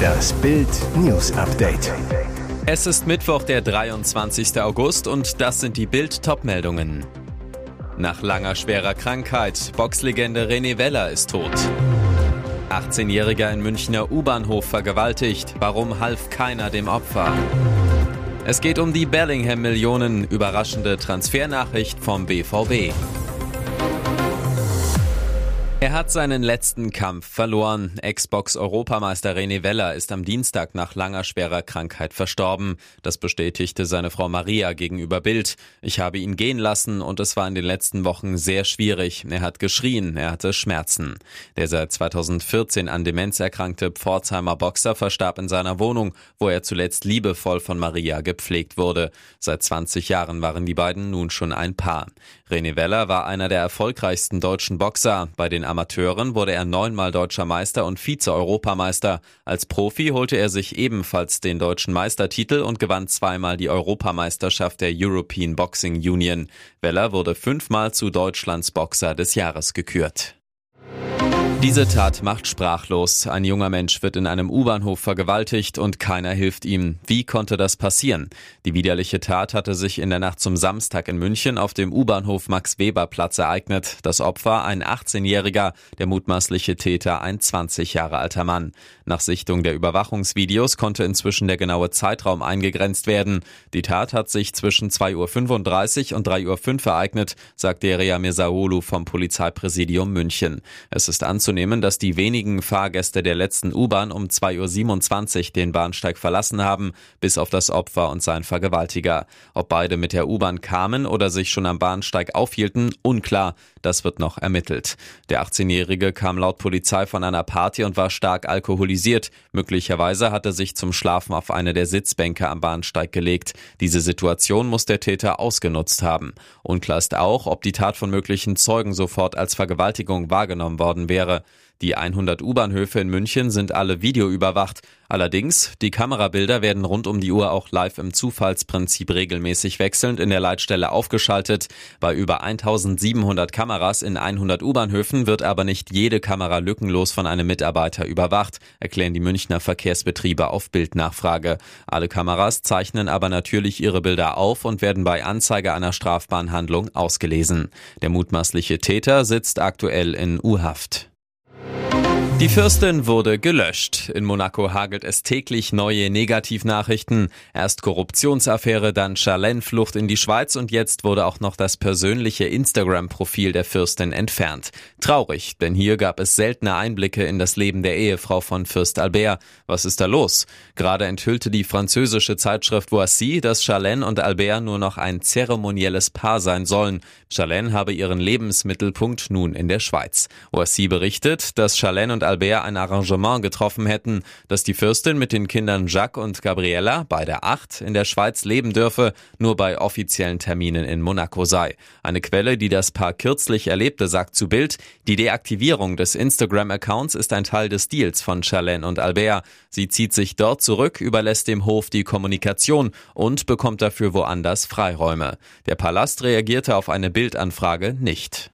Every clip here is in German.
Das Bild News Update. Es ist Mittwoch, der 23. August und das sind die Bild Topmeldungen. Nach langer schwerer Krankheit, Boxlegende René Weller ist tot. 18-Jähriger in Münchner U-Bahnhof vergewaltigt. Warum half keiner dem Opfer? Es geht um die Bellingham-Millionen. Überraschende Transfernachricht vom BVB. Er hat seinen letzten Kampf verloren. Xbox-Europameister René Weller ist am Dienstag nach langer schwerer Krankheit verstorben. Das bestätigte seine Frau Maria gegenüber Bild. Ich habe ihn gehen lassen und es war in den letzten Wochen sehr schwierig. Er hat geschrien, er hatte Schmerzen. Der seit 2014 an Demenz erkrankte Pforzheimer Boxer verstarb in seiner Wohnung, wo er zuletzt liebevoll von Maria gepflegt wurde. Seit 20 Jahren waren die beiden nun schon ein Paar. René Weller war einer der erfolgreichsten deutschen Boxer. Bei den Amateuren wurde er neunmal deutscher Meister und Vize-Europameister. Als Profi holte er sich ebenfalls den deutschen Meistertitel und gewann zweimal die Europameisterschaft der European Boxing Union. Weller wurde fünfmal zu Deutschlands Boxer des Jahres gekürt. Diese Tat macht sprachlos. Ein junger Mensch wird in einem U-Bahnhof vergewaltigt und keiner hilft ihm. Wie konnte das passieren? Die widerliche Tat hatte sich in der Nacht zum Samstag in München auf dem U-Bahnhof Max-Weber-Platz ereignet. Das Opfer ein 18-Jähriger, der mutmaßliche Täter ein 20 Jahre alter Mann. Nach Sichtung der Überwachungsvideos konnte inzwischen der genaue Zeitraum eingegrenzt werden. Die Tat hat sich zwischen 2.35 Uhr und 3.05 Uhr ereignet, sagt Deria Mirzaolu vom Polizeipräsidium München. Es ist anzunehmen, anzunehmen, dass die wenigen Fahrgäste der letzten U-Bahn um 2.27 Uhr den Bahnsteig verlassen haben, bis auf das Opfer und sein Vergewaltiger. Ob beide mit der U-Bahn kamen oder sich schon am Bahnsteig aufhielten, unklar. Das wird noch ermittelt. Der 18-Jährige kam laut Polizei von einer Party und war stark alkoholisiert. Möglicherweise hat er sich zum Schlafen auf eine der Sitzbänke am Bahnsteig gelegt. Diese Situation muss der Täter ausgenutzt haben. Unklar ist auch, ob die Tat von möglichen Zeugen sofort als Vergewaltigung wahrgenommen worden wäre. Die 100 U-Bahnhöfe in München sind alle videoüberwacht. Allerdings, die Kamerabilder werden rund um die Uhr auch live im Zufallsprinzip regelmäßig wechselnd in der Leitstelle aufgeschaltet. Bei über 1700 Kameras in 100 U-Bahnhöfen wird aber nicht jede Kamera lückenlos von einem Mitarbeiter überwacht, erklären die Münchner Verkehrsbetriebe auf Bildnachfrage. Alle Kameras zeichnen aber natürlich ihre Bilder auf und werden bei Anzeige einer Strafbahnhandlung ausgelesen. Der mutmaßliche Täter sitzt aktuell in U-Haft. Die Fürstin wurde gelöscht. In Monaco hagelt es täglich neue Negativnachrichten. Erst Korruptionsaffäre, dann Charlene-Flucht in die Schweiz und jetzt wurde auch noch das persönliche Instagram-Profil der Fürstin entfernt. Traurig, denn hier gab es seltene Einblicke in das Leben der Ehefrau von Fürst Albert. Was ist da los? Gerade enthüllte die französische Zeitschrift Voici, dass Charlene und Albert nur noch ein zeremonielles Paar sein sollen. Charlene habe ihren Lebensmittelpunkt nun in der Schweiz. Voici berichtet, dass Charlene und Albert ein Arrangement getroffen hätten, dass die Fürstin mit den Kindern Jacques und Gabriella, beide acht, in der Schweiz leben dürfe, nur bei offiziellen Terminen in Monaco sei. Eine Quelle, die das Paar kürzlich erlebte, sagt zu Bild, die Deaktivierung des Instagram-Accounts ist ein Teil des Deals von Charlene und Albert. Sie zieht sich dort zurück, überlässt dem Hof die Kommunikation und bekommt dafür woanders Freiräume. Der Palast reagierte auf eine Bildanfrage nicht.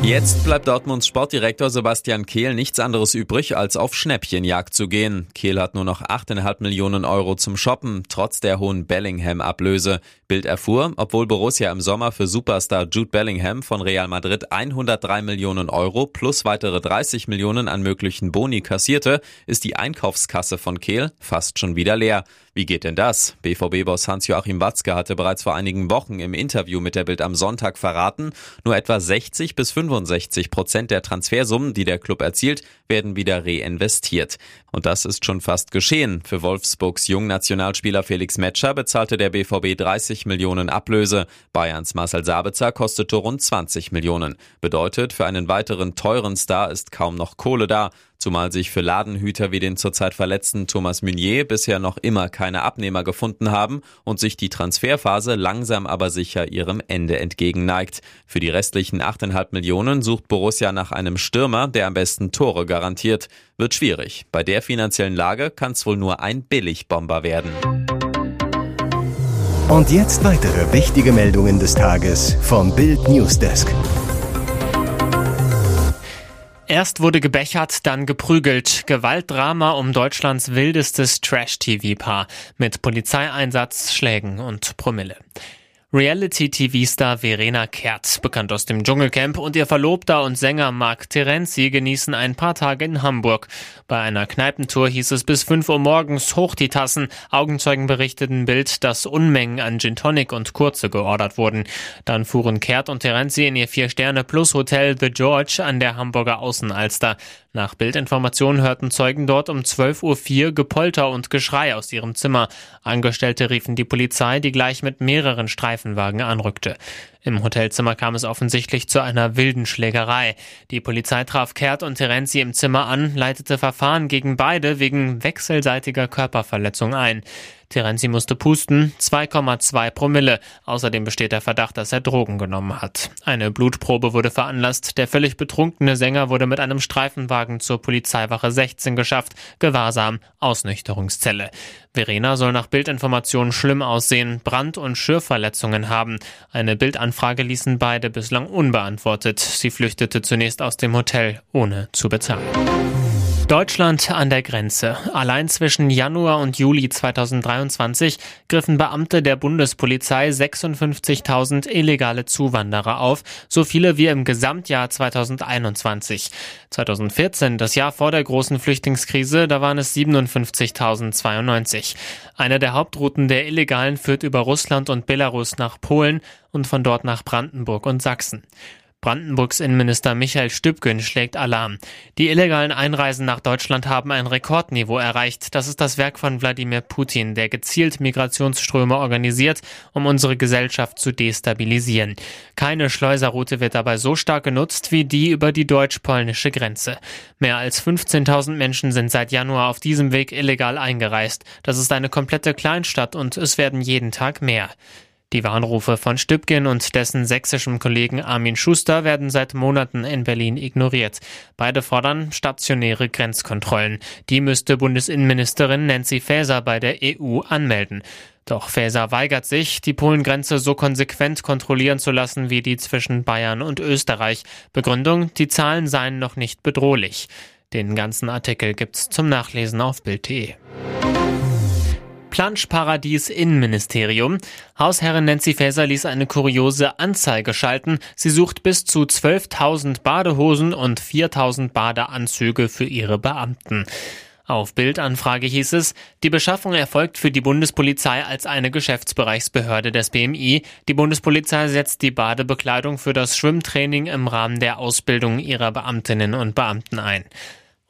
Jetzt bleibt Dortmunds Sportdirektor Sebastian Kehl nichts anderes übrig, als auf Schnäppchenjagd zu gehen. Kehl hat nur noch 8,5 Millionen Euro zum Shoppen, trotz der hohen Bellingham-Ablöse. Bild erfuhr, obwohl Borussia im Sommer für Superstar Jude Bellingham von Real Madrid 103 Millionen Euro plus weitere 30 Millionen an möglichen Boni kassierte, ist die Einkaufskasse von Kehl fast schon wieder leer. Wie geht denn das? BVB-Boss Hans-Joachim Watzke hatte bereits vor einigen Wochen im Interview mit der Bild am Sonntag verraten, nur etwa 60 bis 65 Prozent der Transfersummen, die der Club erzielt, werden wieder reinvestiert. Und das ist schon fast geschehen. Für Wolfsburgs Jungnationalspieler Felix Metscher bezahlte der BVB 30 Millionen Ablöse. Bayerns Marcel Sabitzer kostete rund 20 Millionen. Bedeutet, für einen weiteren teuren Star ist kaum noch Kohle da zumal sich für Ladenhüter wie den zurzeit verletzten Thomas Meunier bisher noch immer keine Abnehmer gefunden haben und sich die Transferphase langsam aber sicher ihrem Ende entgegenneigt. Für die restlichen 8,5 Millionen sucht Borussia nach einem Stürmer, der am besten Tore garantiert. Wird schwierig. Bei der finanziellen Lage kann es wohl nur ein Billigbomber werden. Und jetzt weitere wichtige Meldungen des Tages vom Bild Newsdesk. Erst wurde gebechert, dann geprügelt. Gewaltdrama um Deutschlands wildestes Trash-TV-Paar mit Polizeieinsatz, Schlägen und Promille. Reality-TV-Star Verena Kehrt, bekannt aus dem Dschungelcamp, und ihr Verlobter und Sänger Mark Terenzi genießen ein paar Tage in Hamburg. Bei einer Kneipentour hieß es bis 5 Uhr morgens hoch die Tassen. Augenzeugen berichteten Bild, dass Unmengen an Gin Tonic und Kurze geordert wurden. Dann fuhren Kehrt und Terenzi in ihr Vier-Sterne-Plus-Hotel The George an der Hamburger Außenalster. Nach Bildinformationen hörten Zeugen dort um 12.04 Uhr Gepolter und Geschrei aus ihrem Zimmer. Angestellte riefen die Polizei, die gleich mit mehreren Streifenwagen anrückte. Im Hotelzimmer kam es offensichtlich zu einer wilden Schlägerei. Die Polizei traf Kehrt und Terenzi im Zimmer an, leitete Verfahren gegen beide wegen wechselseitiger Körperverletzung ein. Terenzi musste pusten, 2,2 Promille. Außerdem besteht der Verdacht, dass er Drogen genommen hat. Eine Blutprobe wurde veranlasst. Der völlig betrunkene Sänger wurde mit einem Streifenwagen zur Polizeiwache 16 geschafft. Gewahrsam, Ausnüchterungszelle. Verena soll nach Bildinformationen schlimm aussehen, Brand- und Schürfverletzungen haben. Eine Bildanfrage ließen beide bislang unbeantwortet. Sie flüchtete zunächst aus dem Hotel, ohne zu bezahlen. Deutschland an der Grenze. Allein zwischen Januar und Juli 2023 griffen Beamte der Bundespolizei 56.000 illegale Zuwanderer auf, so viele wie im Gesamtjahr 2021. 2014, das Jahr vor der großen Flüchtlingskrise, da waren es 57.092. Eine der Hauptrouten der Illegalen führt über Russland und Belarus nach Polen und von dort nach Brandenburg und Sachsen. Brandenburgs Innenminister Michael Stübgen schlägt Alarm. Die illegalen Einreisen nach Deutschland haben ein Rekordniveau erreicht. Das ist das Werk von Wladimir Putin, der gezielt Migrationsströme organisiert, um unsere Gesellschaft zu destabilisieren. Keine Schleuserroute wird dabei so stark genutzt wie die über die deutsch-polnische Grenze. Mehr als 15.000 Menschen sind seit Januar auf diesem Weg illegal eingereist. Das ist eine komplette Kleinstadt und es werden jeden Tag mehr. Die Warnrufe von Stübgen und dessen sächsischem Kollegen Armin Schuster werden seit Monaten in Berlin ignoriert. Beide fordern stationäre Grenzkontrollen. Die müsste Bundesinnenministerin Nancy Faeser bei der EU anmelden. Doch Faeser weigert sich, die Polengrenze so konsequent kontrollieren zu lassen wie die zwischen Bayern und Österreich. Begründung, die Zahlen seien noch nicht bedrohlich. Den ganzen Artikel gibt's zum Nachlesen auf Bild.de. Planschparadies Innenministerium. Hausherrin Nancy Faeser ließ eine kuriose Anzeige schalten. Sie sucht bis zu 12.000 Badehosen und 4.000 Badeanzüge für ihre Beamten. Auf Bildanfrage hieß es, die Beschaffung erfolgt für die Bundespolizei als eine Geschäftsbereichsbehörde des BMI. Die Bundespolizei setzt die Badebekleidung für das Schwimmtraining im Rahmen der Ausbildung ihrer Beamtinnen und Beamten ein.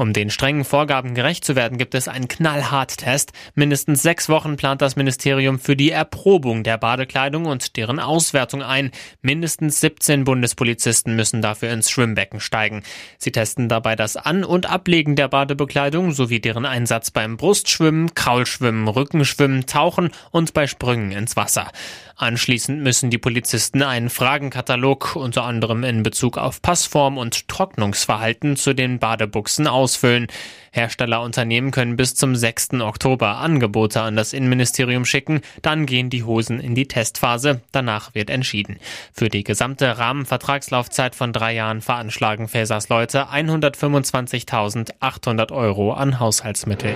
Um den strengen Vorgaben gerecht zu werden, gibt es einen Knallhart-Test. Mindestens sechs Wochen plant das Ministerium für die Erprobung der Badekleidung und deren Auswertung ein. Mindestens 17 Bundespolizisten müssen dafür ins Schwimmbecken steigen. Sie testen dabei das An- und Ablegen der Badebekleidung sowie deren Einsatz beim Brustschwimmen, Kraulschwimmen, Rückenschwimmen, Tauchen und bei Sprüngen ins Wasser. Anschließend müssen die Polizisten einen Fragenkatalog unter anderem in Bezug auf Passform und Trocknungsverhalten zu den Badebuchsen ausfüllen. Herstellerunternehmen können bis zum 6. Oktober Angebote an das Innenministerium schicken, dann gehen die Hosen in die Testphase, danach wird entschieden. Für die gesamte Rahmenvertragslaufzeit von drei Jahren veranschlagen Fäsers Leute 125.800 Euro an Haushaltsmittel.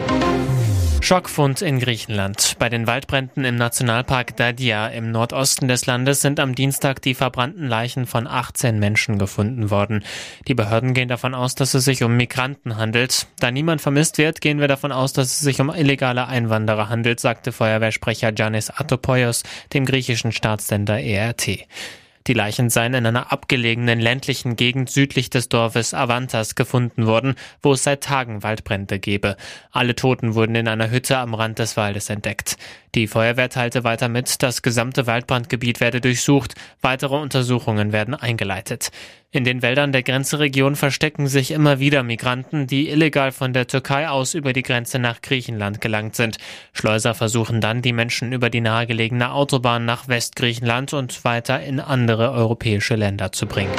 Schockfund in Griechenland. Bei den Waldbränden im Nationalpark Dadia im Nordosten des Landes sind am Dienstag die verbrannten Leichen von 18 Menschen gefunden worden. Die Behörden gehen davon aus, dass es sich um Migranten handelt. Da niemand vermisst wird, gehen wir davon aus, dass es sich um illegale Einwanderer handelt, sagte Feuerwehrsprecher Janis Atopoios dem griechischen Staatssender ERT. Die Leichen seien in einer abgelegenen ländlichen Gegend südlich des Dorfes Avantas gefunden worden, wo es seit Tagen Waldbrände gebe. Alle Toten wurden in einer Hütte am Rand des Waldes entdeckt. Die Feuerwehr teilte weiter mit, das gesamte Waldbrandgebiet werde durchsucht, weitere Untersuchungen werden eingeleitet. In den Wäldern der Grenzregion verstecken sich immer wieder Migranten, die illegal von der Türkei aus über die Grenze nach Griechenland gelangt sind. Schleuser versuchen dann, die Menschen über die nahegelegene Autobahn nach Westgriechenland und weiter in andere europäische Länder zu bringen.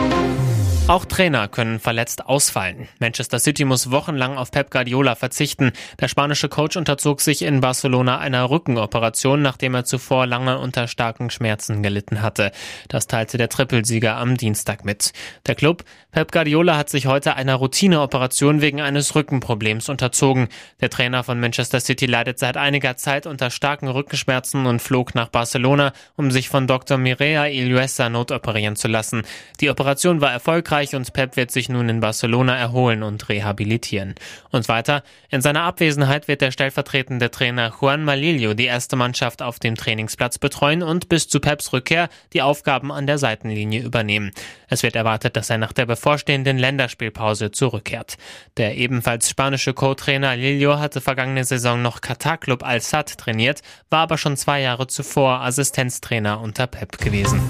Auch Trainer können verletzt ausfallen. Manchester City muss wochenlang auf Pep Guardiola verzichten. Der spanische Coach unterzog sich in Barcelona einer Rückenoperation, nachdem er zuvor lange unter starken Schmerzen gelitten hatte. Das teilte der Trippelsieger am Dienstag mit. Der Club Pep Guardiola hat sich heute einer Routineoperation wegen eines Rückenproblems unterzogen. Der Trainer von Manchester City leidet seit einiger Zeit unter starken Rückenschmerzen und flog nach Barcelona, um sich von Dr. Mireia Iluesa notoperieren zu lassen. Die Operation war erfolgreich erfolgreich und Pep wird sich nun in Barcelona erholen und rehabilitieren. Und weiter, in seiner Abwesenheit wird der stellvertretende Trainer Juan Malillo die erste Mannschaft auf dem Trainingsplatz betreuen und bis zu Peps Rückkehr die Aufgaben an der Seitenlinie übernehmen. Es wird erwartet, dass er nach der bevorstehenden Länderspielpause zurückkehrt. Der ebenfalls spanische Co-Trainer Lillo hatte vergangene Saison noch Katar-Club Al-Sad trainiert, war aber schon zwei Jahre zuvor Assistenztrainer unter Pep gewesen.